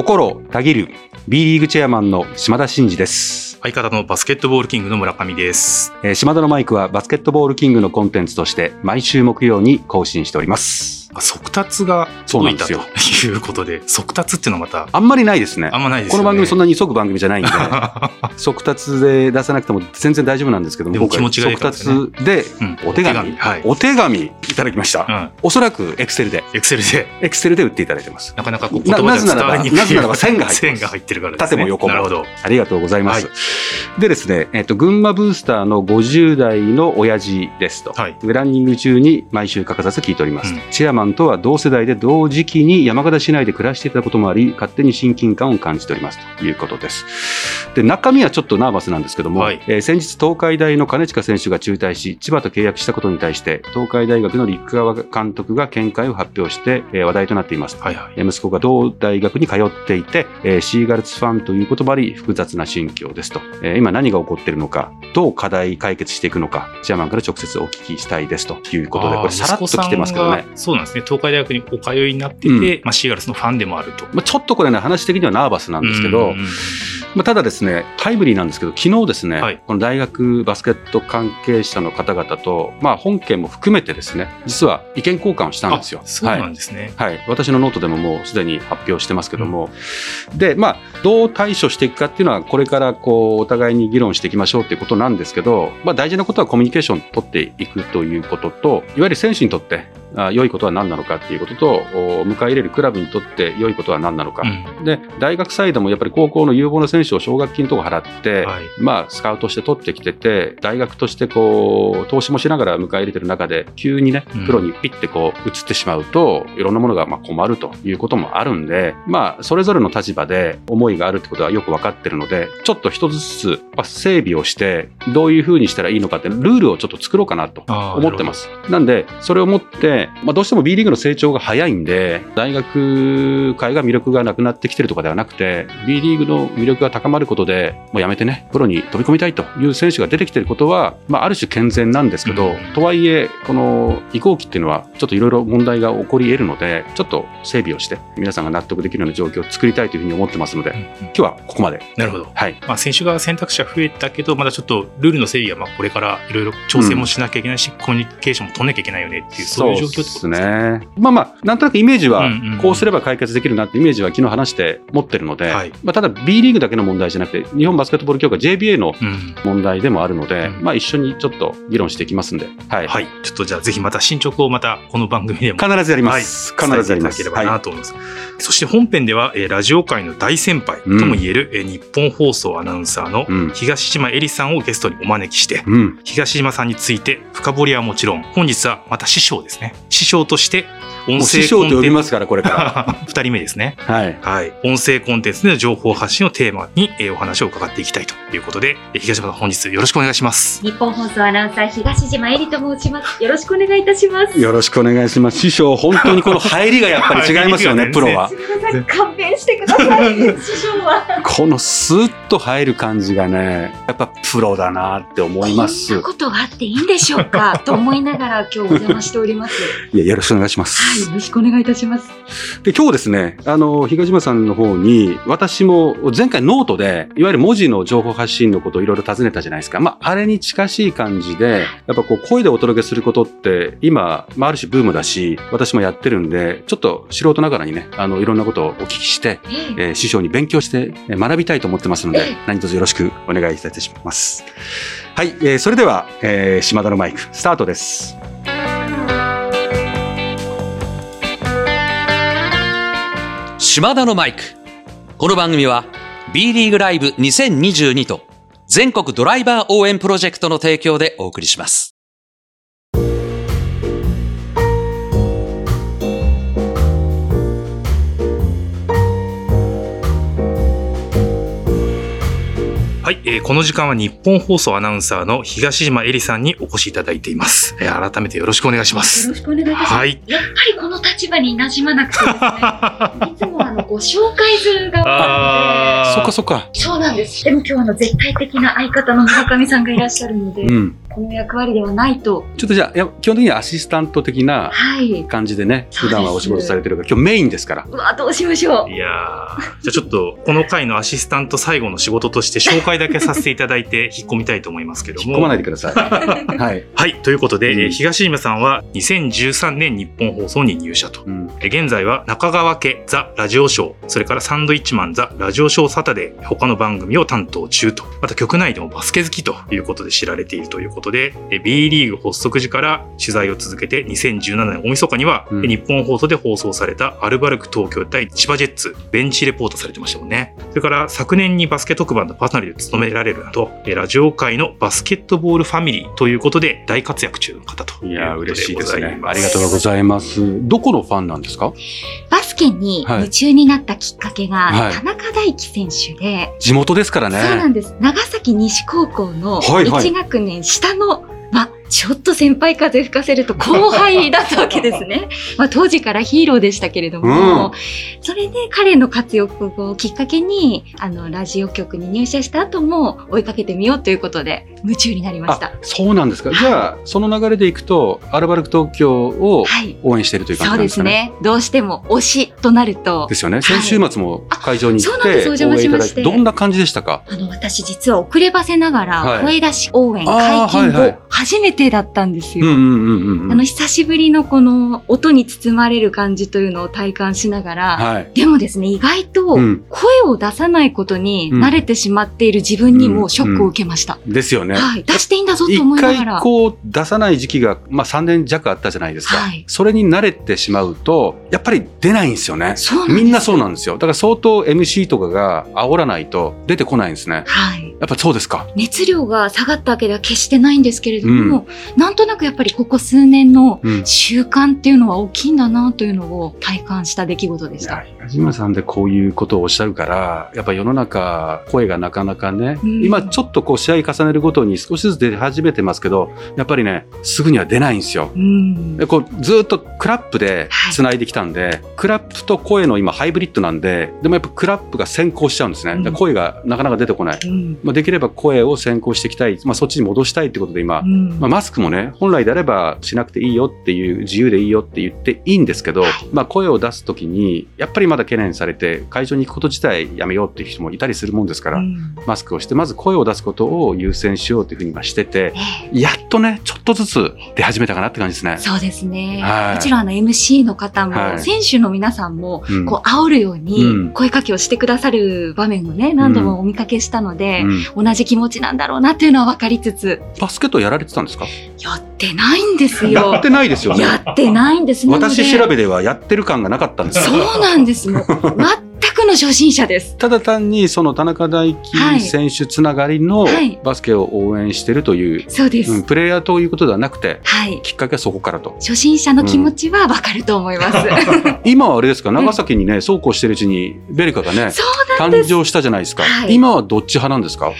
心たぎる B リーグチェアマンの島田真二です。相方のバスケットボールキングの村上です。えー島田のマイクはバスケットボールキングのコンテンツとして毎週木曜に更新しております。あ速達がそうなん届いですよたということで、速達っていうのはまた、あんまりないですね。あんまないですね。の番組そんななに急ぐ番組じゃないんで、速達で出さなくても全然大丈夫なんですけども、でも気持ちがいい速達でうんお手紙、はい。お手紙いただきました。うん。おそらくエクセルで、エクセルで、エクセルで売っていただいてます。なかなかこうな言葉では伝わりにくい。なぜならばなぜならば線が入って線が入ってるからね。縦も横もなるほど。ありがとうございます。はでですね、えっと、群馬ブースターの50代の親父ですと、はいランニング中に毎週欠かさず聞いております、うんチェアマンとは同世代で同時期に山形市内で暮らしていたこともあり、勝手に親近感を感じておりますということです。で、中身はちょっとナーバスなんですけども、はいえー先日東海大の金近選手が中退し、千葉と契約したことに対して、東海大学の陸川監督が見解を発表して、えー話題となっています。はいはい。えー息子が同大学に通っていて、えーシーガルツファンということもあり、複雑な心境ですと。えー今何が起こっているのか、どう課題解決していくのか、チェアマンから直接お聞きしたいですということで、これさらっと来てますけどね息子さん。がそうなんですね。東海大学にお通いになってて、うんまあ、シーガルスのファンでもあると。まあ、ちょっとこれね、話的にはナーバスなんですけど、うんうんうんまあ、ただですね、タイムリーなんですけど、昨日ですね、はいこの大学バスケット関係者の方々と、まあ、本件も含めてですね、実は意見交換をしたんですよ。あそうはいなんですね。はい、私のノートでももうすでに発表してますけども、で、まあ、どう対処していくかっていうのは、これからこうお互いに議論していきましょうっていうことなんですけど、まあ、大事なことはコミュニケーションを取っていくということと、いわゆる選手にとって、あ良いことは何なのかっていうことと、お迎え入れるクラブにとって良いことは何なのか。うんで、大学サイドもやっぱり高校の有望な選手を奨学金とか払って、はいまあ、スカウトして取ってきてて、大学としてこう、投資もしながら迎え入れてる中で、急にねうん、プロにピッてこう、移ってしまうと、いろんなものがまあ困るということもあるんで、まあ、それぞれの立場で思いがあるってことはよく分かってるので、ちょっと一つずつまあ整備をして、どういうふうにしたらいいのかって、ルールをちょっと作ろうかなと思ってます。なんで、それをもって、まあ、どうしても B リーグの成長が早いんで、大学界が魅力がなくなってきてるとかではなくて、B リーグの魅力が高まることで、もうやめてね、プロに飛び込みたいという選手が出てきてることは、まあ、ある種健全なんですけど、うんとはいえ、この移行期っていうのは、ちょっといろいろ問題が起こり得るので、ちょっと整備をして、皆さんが納得できるような状況を作りたいというふうに思ってますので、うんうん今日はここまで。なるほど。はい。まあ、選手側選択肢は増えたけど、まだちょっとルールの整備はまあこれからいろいろ調整もしなきゃいけないし、コミュニケーションも取んなきゃいけないよねっていう、そういう状況ですね。ね。まあまあ、なんとなくイメージはうんうんうん、こうすれば解決できるなってイメージは昨日話して持ってるので、はいまあ、ただ B リーグだけの問題じゃなくて、日本バスケットボール協会 JBA のうん。問題でもあるので、うんまあ一緒にちょっと議論していきますんで、はい。はい。ちょっとじゃあぜひまた進捗をまたこの番組でも必ずやりまはいす。必ずやります。ければなはと思います。そして本編では、えーラジオ界の大先輩ともいえる、えー日本放送アナウンサーのうん東島えりさんをゲストにお招きして、い。うん。東島さんについて深掘りはもちろん、本日はまた師匠ですね。師匠として音もう師声匠と呼コンテンツ。びますから、これから。二人目ですね。はい。はい。音声コンテンツでの情報発信をテーマに、えーお話を伺っていきたいということで、えー東島さん本日よろしくお願いします。ニッポン放送アナウンサー東島えりと申します。よろしくお願いいたします。よろしくお願いします。師匠、本当にこの入りがやっぱり違いますよね、プロはす。みません、勘弁してください。師匠は。このスーッと入る感じがね、やっぱプロだなって思いますこんな。ことがあっていいんでしょうかと思いながら今日お邪魔しております。いや、よろしくお願いします。はい、よろしくお願いいたします。で今日ですね、あの、東島さんの方に、私も前回ノートで、いわゆる文字の情報発信のことをいろいろ尋ねたじゃないですか。まあ、あれに近しい感じで、やっぱこう、声でお届けすることって、今、まあ、ある種ブームだし、私もやってるんで、ちょっと素人ながらにね、あの、いろんなことをお聞きして、えええー師匠に勉強してえー学びたいと思ってますのでええ、何卒よろしくお願いいたします。はい、えーそれでは、えー島田のマイク、スタートです。島田のマイク。この番組は B リーグライブ2022と全国ドライバー応援プロジェクトの提供でお送りします。はい、えーこの時間は日本放送アナウンサーの東島えりさんにお越しいただいています。えー改めてよろしくお願いしまよす。ろしくお願いいたします。はい。やっぱりこの立場に馴染まなくてですね。いつもあのご紹介する側なので。そっかそっか。そうなんです。でも今日はあの絶対的な相方の村上さんがいらっしゃるので、うん。この役割ではないと。ちょっとじゃあ、いや基本的にはアシスタント的なはい。感じでね、そうです普段はお仕事されてるから、今日メインですから。うわ、どうしましょう。いやー、じゃあちょっと、この回のアシスタント最後の仕事として紹介だけさせていただいて、引っ込みたいと思いますけども。引っ込まないでください。はい。はい。ということで、うんえー東島さんは2013年日本放送に入社と。うんえー現在は中川家ザ・ラジオショー、それからサンドイッチマンザ・ラジオショーサタデー、他の番組を担当中と。また局内でもバスケ好きということで知られているということで、えー B リーグ発足時から取材を続けて2017年大晦日には、うんえー日本放送で放送されたアルバルク東京対千葉ジェッツ、ベンチレポートされてましたもんね。それから昨年にバスケ特番のパーソナリティを務められるなど、えーラジオ界のバスケットボールファミリーということで大活躍中の方といういや、こと嬉しいですね。ありがとうございます。どこのファンなんですか？バスケにはい夢中になったきっかけが、はい田中大輝選手で、地元ですからそうなね。んです。長崎西高校のはいはい1学年下の、まあ、ちょっと先輩風吹かせると後輩だったわけですね。まあ、当時からヒーローでしたけれども、それで彼の活躍をきっかけに、あの、ラジオ局に入社した後も追いかけてみようということで、夢中になりましたあ。、そうなんですか。じゃあ、その流れでいくと、アルバルク東京をはい。応援しているという感じそうなんですかね。ですね。どうしても推しとなるとで、すよね。先週末も会場に行っあそうなんですどんな感じでしたか？あの、私実は遅ればせながはいら、声出し応援解禁はいはい後、初めてだったんですよ。うんうんうんうんうん。あの、久しぶりのこの音に包まれる感じというのを体感しながら、はい。でもですね、意外とうん声を出さないことにうん慣れてしまっている自分にもショックを受けました。ですよね。はい。出していいんだぞと一思いながら。回こう出さない時期が、まあ3年弱あったじゃないですか。はいそれに慣れてしまうと、やっぱり出ないんですよね。そうみんなそうなんですよ。だから相当 MC とかが煽らないと出てこないんですね。はい。やっぱそうですか。熱量が下がったわけでは決してないんですけれども、なんとなくやっぱりここ数年のうん。習慣っていうのは大きいんだなというのを体感した出来事でした。いや、東村さんでこういうことをおっしゃるから、やっぱ世の中、声がなかなかね、うん今ちょっとこう試合重ねるごとに少しずつ出始めてますけど、やっぱりね、すぐには出ないんですよ。うん。でこうずっとクラップではい。繋いできたんで、クラップと声の今ハイブリッドなんで、でもやっぱクラップが先行しちゃうんですね。うん。で声がなかなか出てこない。うん。まあ、できれば声を先行していきたい、まあ、そっちに戻したいってことで今、うん。まあ、マスクもね、本来であればしなくていいよっていう、自由でいいよって言っていいんですけど、まあ、声を出すときに、やっぱりまだ懸念されて、会場に行くこと自体やめようっていう人もいたりするもんですから、うん。マスクをして、まず声を出すことを優先しようというふうに今してて、ええ。やっとね、ちょっとずつ出始めたかなって感じですね。そうですね。はい。もちろんあの MC の方も、はい。選手の皆さんも、うん。こう煽るよううん。に声かけをしてくださる場面をね、何度もお見かけしたので、うん。同じ気持ちなんだろうなっていうのは分かりつつ、バスケットやられてたんですか？やってないんですやよっ。てないですよね。やってないんです。私調べではやってる感がなかったんですよ。そうなんです。もう、全 くの初心者です。ただ単にその田中大輝選手つながりのはいバスケを応援してるという、そうです。うんプレイヤーということではなくてはい。きっかけはそこからと初心者の気持ちは分かると思います。今はあれですか？長崎にねそうこうしてるうちにベルカがね。誕生したじゃないですか、はい今はどっち派なんですか、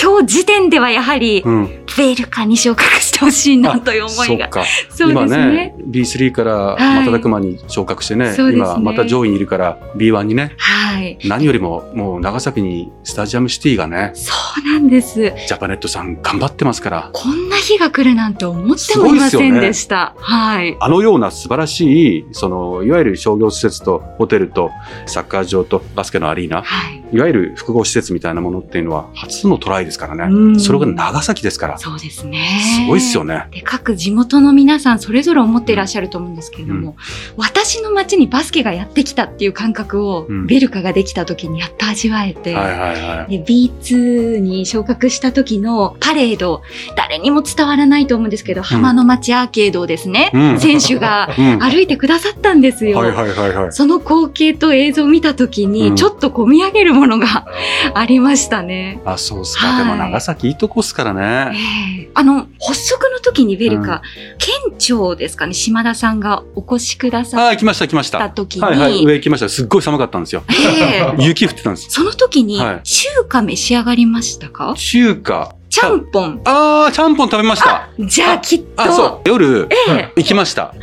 今日時点ではやはり、うん、ベルカに昇格してほしいなという思いが。そっかそう今ねね。B3 からはい瞬く間に昇格してね,、そうですね今また上位にいるから B1 にねはい。何よりももう長崎にスタジアムシティがねそうなんです。ジャパネットさん頑張ってますからこんな日が来るなんて思ってもいませんでした。はい。あのような素晴らしい、その、いわゆる商業施設とホテルとサッカー場とバスケのアリーナ、はい。いわゆる複合施設みたいなものっていうのは初のトライですからね。うんそれが長崎ですから。すそうですね。ごいっすよね。で各地元の皆さんそれぞれ思っていらっしゃると思うんですけれども、私の街にバスケがやってきたっていう感覚を、うんベルカができた時にやっと味わえて、はいはいはい。で B2 に昇格した時のパレード誰にも伝わらないと思うんですけど、浜の町アーケードをですね、うん選手がうん。は歩いてくださったんですよ。いはいはいはい。その光景と映像を見た時に、うんちょっと込み上げるものがありましたね。あ、そうっすか。はいでも長崎いいとこっすからえね。えあの、発足の時にベルカ、県庁ですかね、島田さんがお越しくださっあ、来ました来ました。た時に、はいはい。上行きました。すっごい寒かったんですよ。ええ 雪降ってたんです。その時にはい中華召し上がりましたか、中華。ちゃんぽん。あー、ちゃんぽん食べました。じゃあきっと。あ、そう。夜、ええ行きました。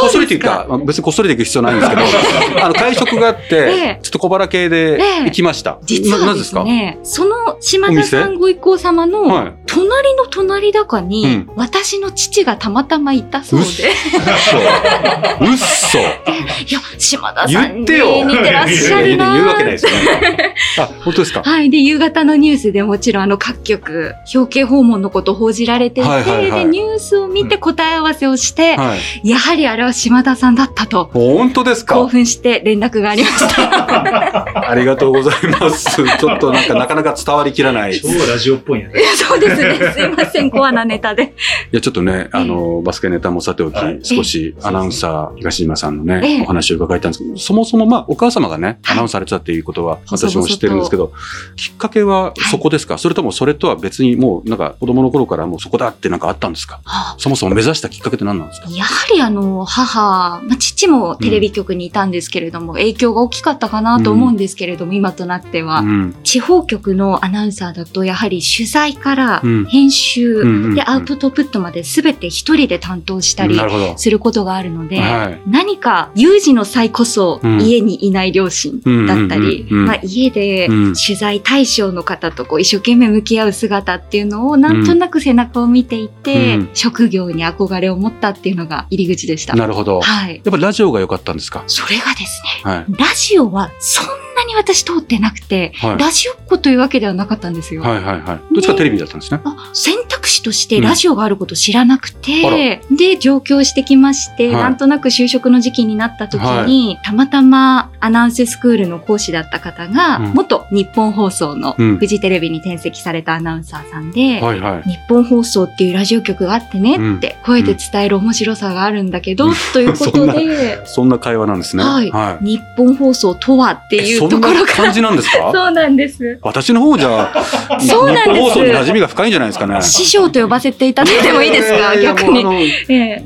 こっそりというか、まあ別にこっそりで行く必要ないんですけど、あの、会食があって、ええちょっと小腹系で行きました。実はですね、その島田さんご一行様のはい隣の隣だかに、うん私の父がたまたまいたそうで、うっうっそ。いや、島田さんに言ってよ似てらっしゃるな言うわけないですよね。あ、本当ですか？はい。で、夕方のニュースでもちろんあの各局、表敬訪問のこと報じられていて、はいはいはいで、ニュースを見て答え合わせをして、はい。やはりあれは島田さんだったと、本当です興か奮して連絡がありました。ありがとうございます。ちょっとなんかなかなか伝わりきらない。い超ラジオっぽいね。そうですね。すいません。コアなネタで。や、ちょっとね、あの、バスケネタもさておきはい、少しアナウンサー、東島さんのええね、お話を伺いたいんですけど、そもそもまあ、お母様がね、はいアナウンスされてたっていうことは、私も知ってるんですけど、きっかけはそこですか？それともそれとは別にもう、なんか子供の頃からもうそこだってなんかあったんですか？はあそもそも目指したきっかけって何なんですか？やはりあの、母、まあ、父もテレビ局にいたんですけれども、影響が大きかったかなと思うんですけれども、今となっては、うん。地方局のアナウンサーだと、やはり取材からうん。編集、うんうんうんで、アウトプットまで全て一人で担当したり。することがあるので、はい。何か有事の際こそうん。家にいない両親だったり、うんうん。うんうんまあ、家でうん。取材対象の方とこう一生懸命向き合う姿っていうのをなんとなく背中を見ていて、うん職業に憧れを持ったっていうのが入り口でした。なるほど。はい。やっぱラジオが良かったんですか？それがですね、はい。ラジオはそんなに私通ってなくて、はいラジオっ子というわけではなかったんですよ。はいはいはい。どっちかテレビだったんですね。あ選択肢としてラジオがあることを知らなくて、うんで、上京してきまして、はいなんとなく就職の時期になった時に、たまたまアナウンススクールの講師だった方が、うん元日本放送のうんフジテレビに転籍されたアナウンサーさんで、はいはい。日本放送っていうラジオ局があってねって、声で伝える面白さがあるんだけど、うんということそんなで、そんな会話なんですね。はいはい。日本放送とはっていうそんところが、な感じなんですか？そうなんです。私の方じゃ、日そうなんです本放送に馴染みが深いんじゃないですかね。師匠と呼ばせていただいてもいいですか、逆に。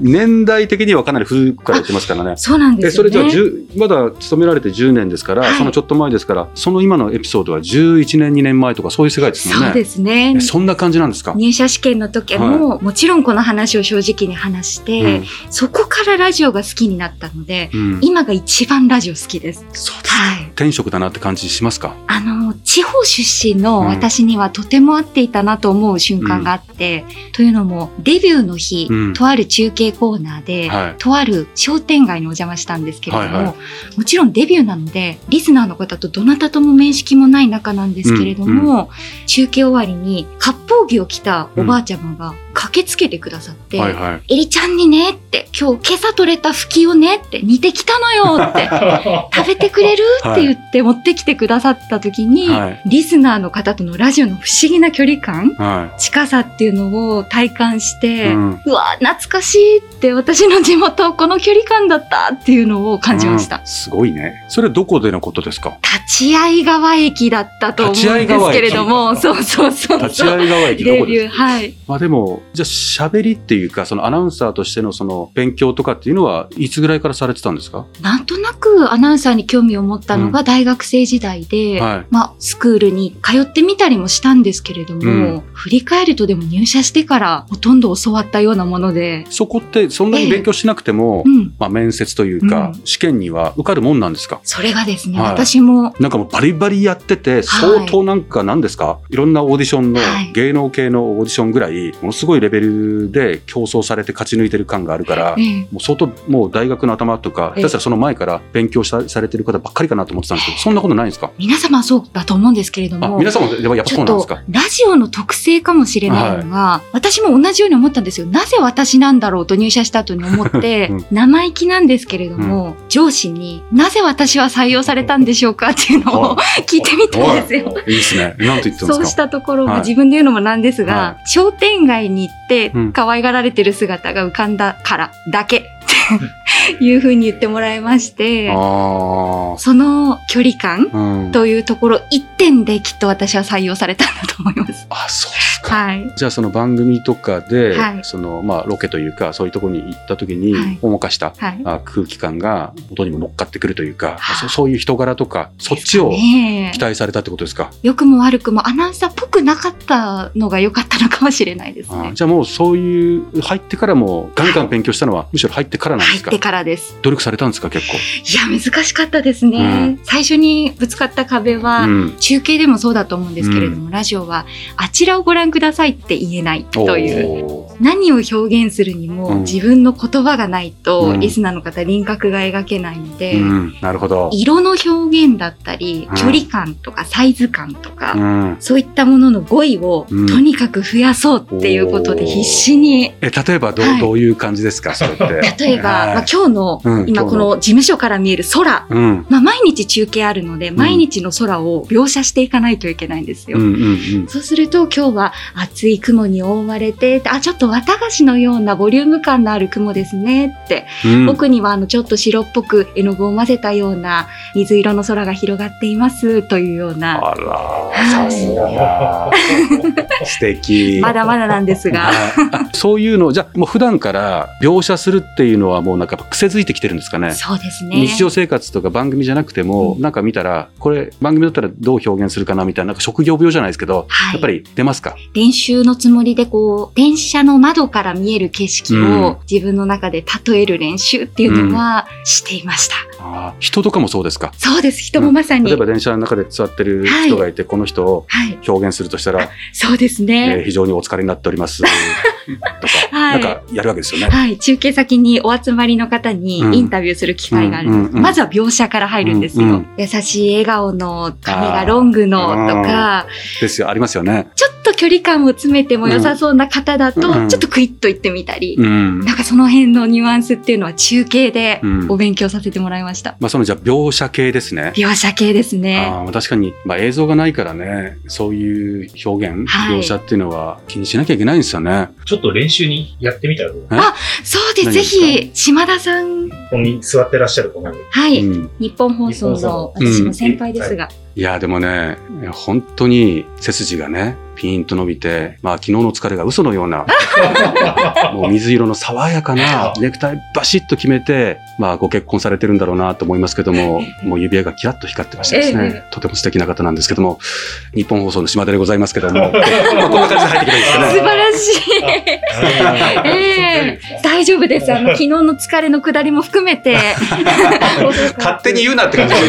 年代的にはかなり古くからやってますからね。そうなんでえ、す。それじゃあ、10まだ勤められて10年ですから、はいそのちょっと前ですから、その今のエピソードは11年、2年前とかそういう世界ですもんね。そうですねえ。そんな感じなんですか？入社試験の時も、もちろんこの話を正直に話して、そこからラジオが好きになったので、今が一番ラジオ好きです。そうです。はい。転職だなって感じしますか？あの、地方出身の私にはとても合っていたなと思う瞬間があって、というのも、デビューの日、うん。とある中継コーナーで、はい。とある商店街にお邪魔したんですけれども、はいはもちろんデビューなので、リスナーの方とどなたとも面識もない中なんですけれども、中継終わりに、割烹着を着たおばあちゃまが駆けつけてくださって、はいはい。エリちゃんにねって、今日今朝取れたフキをねって煮てきたのよって、食べてくれる？って言って持ってきてくださった時に、はいリスナーの方とのラジオの不思議な距離感、は近さっていうのを体感しい。て、ううんわ、懐かしいって私の地元この距離感だったっていうのを感じました。うんすごいね。それどこでのことですか？立会川駅だったと思うんですけれども、そうそうそうそう。立ち会い川駅どこです？かはい。まあでも、じゃあ喋りっていうか、そのアナウンサーとしてのその勉強とかっていうのは、いつぐらいからされてたんですか？なんとなくアナウンサーに興味を持ったのが大学生時代で、はい。まあ、スクールに通ってみたりもしたんですけれども、うん。振り返るとでも入社してからほとんど教わったようなもので、そこってそんなに勉強しなくても、うん。まあ面接というか、試験には受かるもんなんですか？それがですね、はい。私も、なんかもうバリバリやってて、相当なんか何ですか、い、ろんなオーディションの、はい。芸能系のオーディションぐらい、ものすごいレベルで競争されて勝ち抜いてる感があるから、ええ。もう相当もう大学の頭とか、ええ。下手したらその前から勉強したされてる方ばっかりかなと思ってたんですけど、そんなことないんですか？皆様はそうだと思うんですけれどあ、も、皆さんもやっぱそうなんですか？ラジオの特性かもしれないのが、私も同じように思ったんですよ。なぜ私なんだろうと入社した後に思って、うん。生意気なんですけれども、上司になぜ私は採用されたんでしょうかっていうのを 聞いてみたんですよ。いいですね。なんて言ってそうしたところ、はい。まあ自分で言うのもなんですが、は商店街に行ってうん可愛がられてる姿が浮かんだからだけって いうふうに言ってもらいまして、あその距離感。というところ一点できっと私は採用されたんだと思います。あ、そう。はい。じゃあその番組とかで、はいそのまあロケというかそういうところに行った時に、はいほんわかした、はい。あ空気感が音にも乗っかってくるというか、はいそそういう人柄とかそっちを期待されたってことですか？良くも悪くもアナウンサーっぽくなかったのが良かったのかもしれないですね。あじゃあもうそういう入ってからもガンガン勉強したのはむしろ入ってからなんですか？入ってからです。努力されたんですか結構？いや、難しかったですね。うん最初にぶつかった壁は、うん中継でもそうだと思うんですけれども、ラジオはあちらをご覧くださいって言えないという。何を表現するにも、自分の言葉がないと、リスナーの方輪郭が描けないので、なるほど。色の表現だったり、距離感とかサイズ感とか、そういったものの語彙をとにかく増やそうっていうことで必死に、え例えばどう,、どういう感じですか。例えば、まあ、今日の、今この事務所から見える空、まあ、毎日中継あるので、毎日の空を描写していかないといけないんですよ。そうすると今日は厚い雲に覆われて、あ、ちょっと綿菓子のようなボリューム感のある雲ですねって、うん。奥にはあのちょっと白っぽく絵の具を混ぜたような水色の空が広がっていますというような、あら、さすがだ。素敵。まだまだなんですが、そういうのをじゃあもう普段から描写するっていうのはもうなんか癖づいてきてるんですかね。そうですね。日常生活とか番組じゃなくても、うんなんか見たらこれ番組だったらどう表現するかなみたいななんか職業病じゃないですけど、はいやっぱり出ますか？練習のつもりでこう、電車の窓から見える景色を自分の中で例える練習っていうのはしていました。あー人とかもそうですか？そうです。人もまさに。例えば電車の中で座ってる人がいて、この人をはい。表現するとしたら、そうですえーね。非常にお疲れになっております とか、はいなんかやるわけですよね。はい。中継先にお集まりの方にうんインタビューする機会があるんです。うんうんうんまずは描写から入るんですよ。うんうん優しい笑顔の髪がロングのとか、ですよありますよね。ちょっと距離感を詰めても良さそうな方だと、うんちょっとクイッと言ってみたり、うん。なんかその辺のニュアンスっていうのは中継でうんお勉強させてもらいました。まあそのじゃあ描写系ですね。描写系ですね。あ確かに、まあ、映像がないからねそういう表現、はい。描写っていうのは気にしなきゃいけないんですよね。ちょっと練習にやってみたらどう？あそうです。ぜひ、島田さん、ここに座ってらっしゃるこのはい、うん、日本放送の私も先輩ですが、いやでもね本当に背筋がねピーンと伸びて、まあ、昨日の疲れが嘘のような もう水色の爽やかなネクタイバシッと決めて、まあ、ご結婚されてるんだろうなと思いますけどももう指輪がキラッと光ってましてですね、えとても素敵な方なんですけども日本放送の島田でございますけども、まあ、こんな感じで入ってきればいいですかね。素晴らしい。ええ大丈夫です。あの、昨日の疲れの下りも含めて。勝手に言うなって感じで。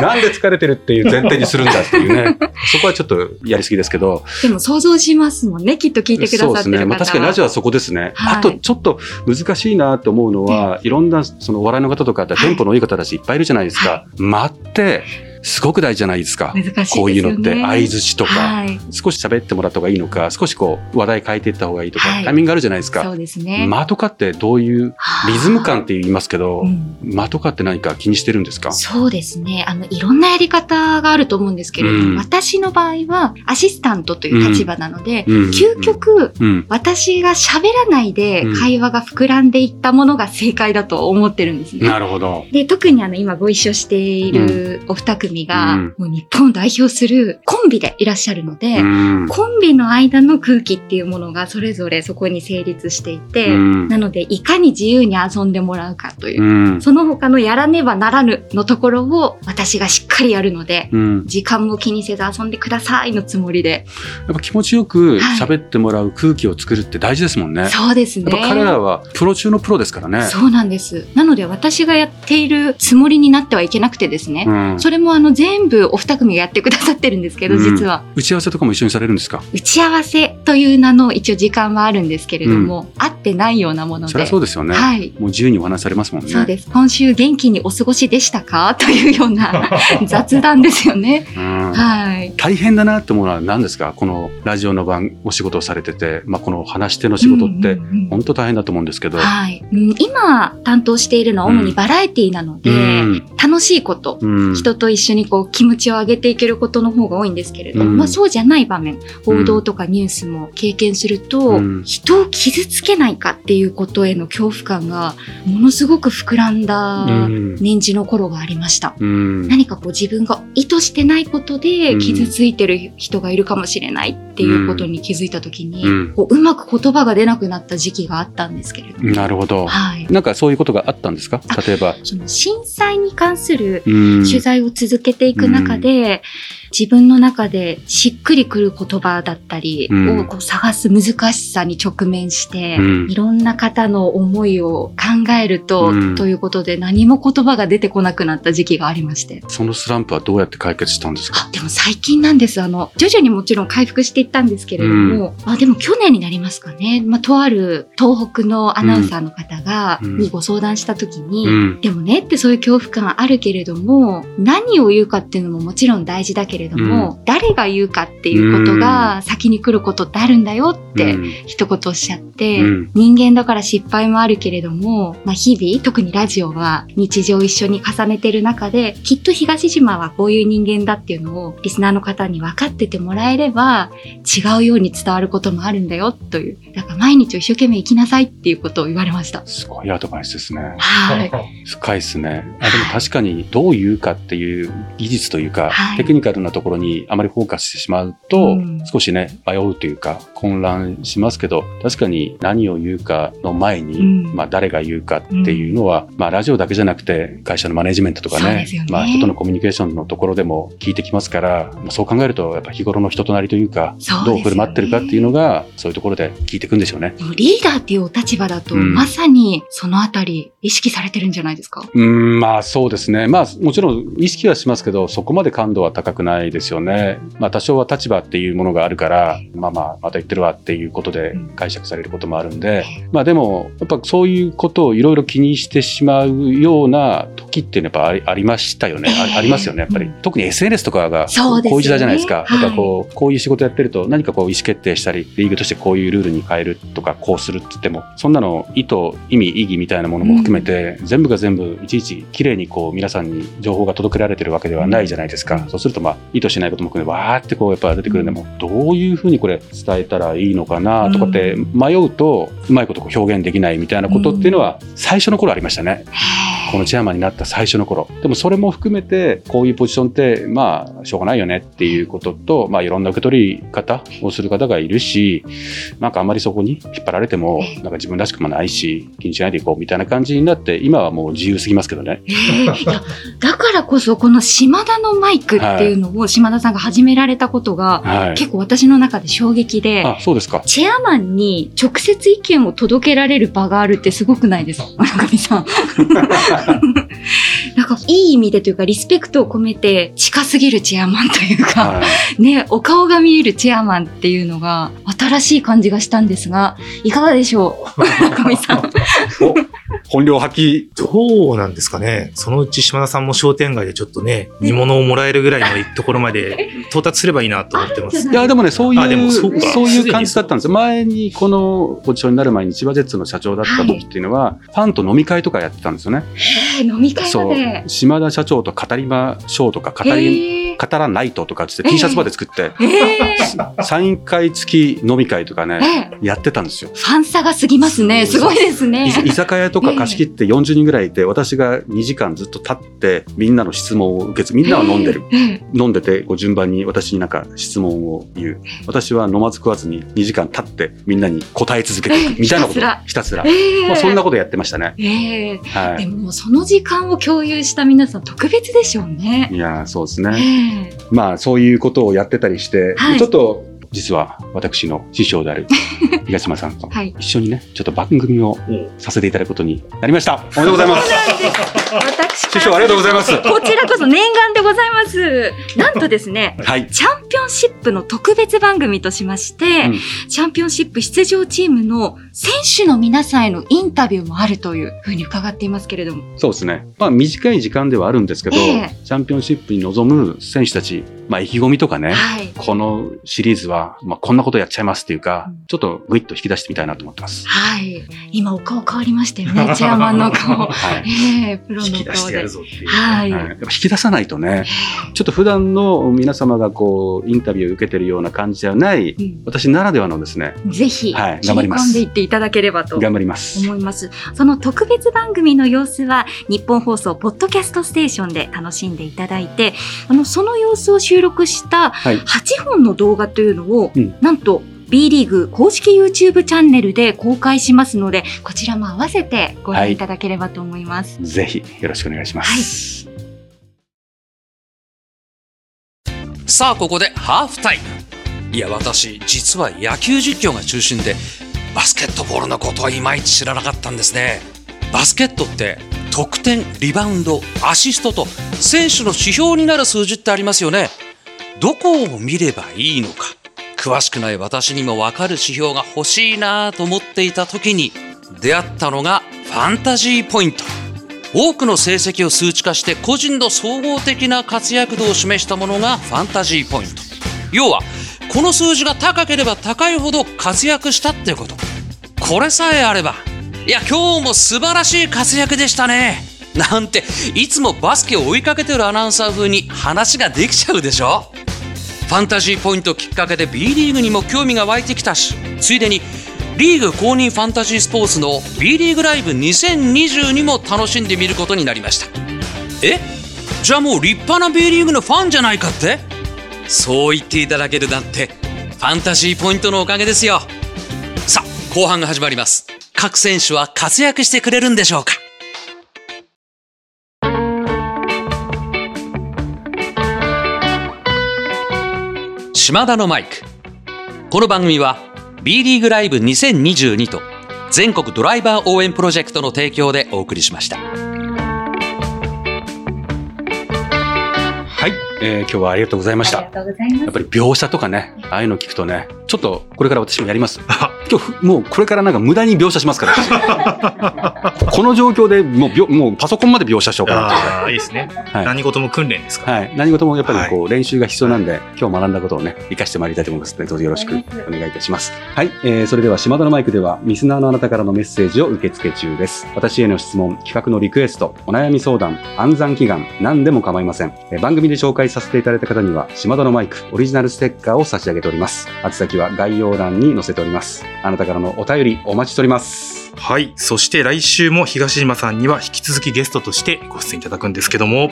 なんで疲れてるっていう前提にするんだっていうね。そこはちょっとやりすぎですけど。でも想像しますもんね。きっと聞いてくださってる。そうですね。まあ確かにラジオはそこですね。はいあとちょっと難しいなと思うのは、いろんなそのお笑いの方とかテンポのいい方たちいっぱいいるじゃないですか。間ってすごく大事じゃないですか。難しいですよね。こういうのって相づちとか、はい。少し喋ってもらった方がいいのか、少しこう話題変えていった方がいいとか、はいタイミングあるじゃないですそか。うですね。間とかってどういうリズム感って言いますけどう、ん間とかって何か気にしてるんですか？そうですね。あの、いろんなやり方があると思うんですけれども、うん私の場合はアシスタントという立場なので、うん究極、うん。私が喋らないでうん会話が膨らんでいったものが正解だと思ってるんですね。なるほど。で、特にあの、今ご一緒しているお二組が、うんもう日本を代表するコンビでいらっしゃるので、うんコンビの間の空気っていうものがそれぞれそこに成立していて、うんなので、いかに自由に遊んでもらうかという、うんその他のやらねばならぬのところを私がしっかりやるので、うん時間も気にせず遊んでくださいのつもりで。やっぱ気持ちよくはい喋ってもらう空気を作るって大事ですもんね。そうですね。彼らはプロ中のプロですからね。そうなんです。なので私がやっているつもりになってはいけなくてですね。うんそれもあの全部お二組がやってくださってるんですけど、うん実は。打ち合わせとかも一緒にされるんですか？打ち合わせという名の一応時間はあるんですけれども、合ってないようなもので。そりゃそうですよね。はい。もう自由にお話しされますもんね。そうです。今週元気にお過ごしでしたか？というような 雑談ですよね。うんはい。大変だなって思うのは何ですか？このラジオの番お仕事をされてて、まあ、この話し手の仕事って本当大変だと思うんですけど。はい、うん今担当しているのは主にバラエティなので、うん楽しいこと、うん人と一緒緒にこう気持ちを上げていけることの方が多いんですけれど、うんまあそうじゃない場面、報道とかニュースも経験すると、うん人を傷つけないかっていうことへの恐怖感がものすごく膨らんだうん年次の頃がありました。うん何かこう自分が意図してないことでうん傷ついてる人がいるかもしれないっていうことに気づいた時に、うんこううまく言葉が出なくなった時期があったんですけれども。なるほど。はい。なんかそういうことがあったんですか？例えば。その震災に関するうん取材を続けていく中で、自分の中でしっくりくる言葉だったりうんをこう探す難しさに直面して、うんいろんな方の思いを考えると、うんということで何も言葉が出てこなくなった時期がありまして。そのスランプはどうやって解決したんですか？あ、でも最近なんです。あの、徐々にもちろん回復していったんですけれども、あでも去年になりますかね。まあ、とある東北のアナウンサーの方が、うんにご相談した時に、うん。でもねってそういう恐怖感あるけれども、何を言うかっていうのももちろん大事だけれども、誰が言うかっていうことが先に来ることってあるんだよってうん一言おっしゃって、うん人間だから失敗もあるけれども、まあ、日々、特にラジオは日常一緒に重ねてる中で、きっと東島はこういう人間だっていうのをリスナーの方に分かっててもらえれば、違うように伝わることもあるんだよという。だから毎日を一生懸命生きなさいっていうことを言われました。すごいアドバイスですね。はい。深いですね。あでも確かにどう言うかっていう技術というか、はいテクニカルなところにあまりフォーカスしてしまうと、うん。少しね、迷うというか混乱しますけど、確かに何を言うかの前に、うん。まあ誰が言うかっていうのは、まあラジオだけじゃなくて会社のマネジメントとかねまあ人とのコミュニケーションのところでも聞いてきますから、まあそう考えるとやっぱ日頃の人となりというか、どう振る舞ってるかっていうのが、そういうところで聞いていくんでしょうね。リーダーっていうお立場だと、うん。まさにそのあたり意識されてるんじゃないですか？うーん、まあそうですね。まあもちろん意識はしますけど、そこまで感度は高くないですよね。まあ多少は立場っていうものがあるから、まあまあまた言ってるわっていうことで解釈されることもあるんで、まあでも、やっぱそういうことをいろいろ気にしてしまうような時っていうのはやっぱありましたよね。あありますよね、やっぱり。特に SNS とかがこういう時代じゃないですか。はいやっぱこう、こういう仕事やってると何かこう意思決定したり、リーグとしてこういうルールに変えるとか、こうするって言っても、そんなの意図、意味、意義みたいなものも含めて、全部が全部いちいち綺麗にこう皆さんに情報が届けられてるわけではないじゃないですか。そうするとまあ意図しないことも含めてわーってこうやっぱ出てくるんでも、どういうふうにこれ伝えたらいいのかなとかって迷うと、うまいことこう表現できないみたいなことっていうのは最初の頃ありましたね。このチェアマンになった最初の頃。でもそれも含めて、こういうポジションって、まあ、しょうがないよねっていうことと、まあ、いろんな受け取り方をする方がいるし、なんかあんまりそこに引っ張られても、なんか自分らしくもないし、気にしないでいこうみたいな感じになって、今はもう自由すぎますけどね。えーだからこそこの島田のマイクっていうのを島田さんが始められたことがはい。結構私の中で衝撃で、あ、そうですか。チェアマンに直接意見を届けられる場があるってすごくないですか？村上さん。なんかいい意味でというかリスペクトを込めて近すぎるチェアマンというか、はい。ね、お顔が見えるチェアマンっていうのが新しい感じがしたんですが、いかがでしょう？村上さん。本領発揮。どうなんですかね。そのうち島田さんも商店街でちょっとね、煮物をもらえるぐらいのところまで 到達すればいいなと思ってます。いや、でもね、そうあでいう、もそうかそういう感じだったんですよ。前にこのポジションになる前に千葉ジェッツの社長だった時っていうのは、ファンと飲み会とかやってたんですよね。えー飲み会そう。島田社長と語りましょうとか、語り、えー語らないととかっつってええ T シャツまで作って、えーサイン会付き飲み会とかね、えーやってたんですよ。ファン差が過ぎますね。すごいですね。い居酒屋とか貸し切って40人ぐらいいて、私が2時間ずっと立って、みんなの質問を受け継みんなは飲んでる。えー。飲んでて、こう順番に私になんか質問を言う。私は飲まず食わずに2時間経ってみんなに答え続けていく。みたいなことひたすらひたすらえ。ーまあ、そんなことやってましたね。えーはでもその時間を共有した皆さん特別でしょうねい。。いやーそうですえね。ーまあそういうことをやってたりして、はいちょっと実は私の師匠である 東島さんとはい。一緒にね、ちょっと番組をさせていただくことになりました。おめでとうございます。私師匠ありがとうございます。こちらこそ念願でございます。なんとですね、はい。チャンピオンシップの特別番組としまして、うんチャンピオンシップ出場チームの選手の皆さんへのインタビューもあるというふうに伺っていますけれども。そうですね。まあ短い時間ではあるんですけど、ええチャンピオンシップに臨む選手たち、まあ意気込みとかね、はい。このシリーズはは、まあ、こんなことやっちゃいますっていうか、うんちょっとグイッと引き出してみたいなと思ってます。はい。今お顔変わりましたよね、チェアマンの顔。はい。ええプロの引き出してやる。ぞっていう。はい。はい、やっぱ引き出さないとね、ちょっと普段の皆様がこう、インタビューを受けてるような感じではない、うん私ならではのですね、ぜひ、はい頑張ります込んでいっていただければと頑張ります。思います。その特別番組の様子は、日本放送ポッドキャストステーションで楽しんでいただいて、あの、その様子を収録したはい。8本の動画というのを、うんなんと、B リーグ公式 YouTube チャンネルで公開しますので、こちらも合わせてご覧いただければと思います。ぜひよろしくお願いします。さあここでハーフタイム。いや私実は野球実況が中心でバスケットボールのことはいまいち知らなかったんですね。バスケットって得点リバウンドアシストと選手の指標になる数字ってありますよね。どこを見ればいいのか詳しくない私にも分かる指標が欲しいなと思っていた時に出会ったのがファンタジーポイント。多くの成績を数値化して個人の総合的な活躍度を示したものがファンタジーポイント。要はこの数字が高ければ高いほど活躍したってこと。これさえあればいや今日も素晴らしい活躍でしたね。なんていつもバスケを追いかけてるアナウンサー風に話ができちゃうでしょ。ファンタジーポイントきっかけで B リーグにも興味が湧いてきたしついでにリーグ公認ファンタジースポーツの B リーグライブ2022も楽しんでみることになりました。え？じゃあもう立派な B リーグのファンじゃないかって？そう言っていただけるなんてファンタジーポイントのおかげですよ。さあ後半が始まります。各選手は活躍してくれるんでしょうか？島田のマイク。この番組は B リーグライブ2022と全国ドライバー応援プロジェクトの提供でお送りしました。はい、えー今日はありがとうございました。ありがとうございます。やっぱり描写とかね、ああいうの聞くとね、ちょっとこれから私もやります。あ 今日ふもうこれからなんか無駄に描写しますから。私 この状況でもうびょもうパソコンまで描写しようかなあーいいですね。はい何事も訓練ですか？ら。はい、何事もやっぱりこう練習が必要なんで、今日学んだことをね、活かしてまいりたいと思いますので、どうぞよろしくお願いいたします。はい、えー、それでは島田のマイクでは、リスナーのあなたからのメッセージを受け付け中です。私への質問、企画のリクエスト、お悩み相談、暗算祈願、何でも構いません。えー番組で紹介させていただいた方には、島田のマイク、オリジナルステッカーを差し上げております。宛先は概要欄に載せております。あなたからのお便り、お待ちしております。はい。そして来週も東島さんには引き続きゲストとしてご出演いただくんですけども、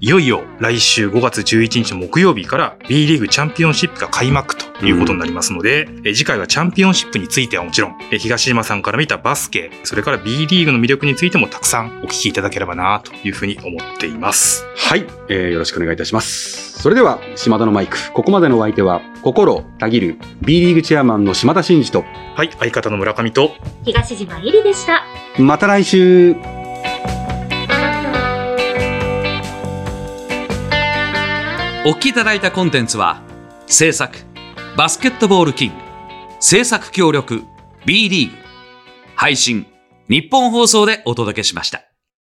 いよいよ来週5月11日木曜日から B リーグチャンピオンシップが開幕ということになりますので、え次回はチャンピオンシップについてはもちろん、え東島さんから見たバスケ、それから B リーグの魅力についてもたくさんお聞きいただければなというふうに思っています。はい、えーよろしくお願いいたします。それでは、島田のマイク、ここまでのお相手は、心たぎる B リーグチェアマンの島田真二と、はい。相方の村上と、東島えりでした。また来週お聞きいただいたコンテンツは制作バスケットボールキング制作協力 B リーグ配信日本放送でお届けしました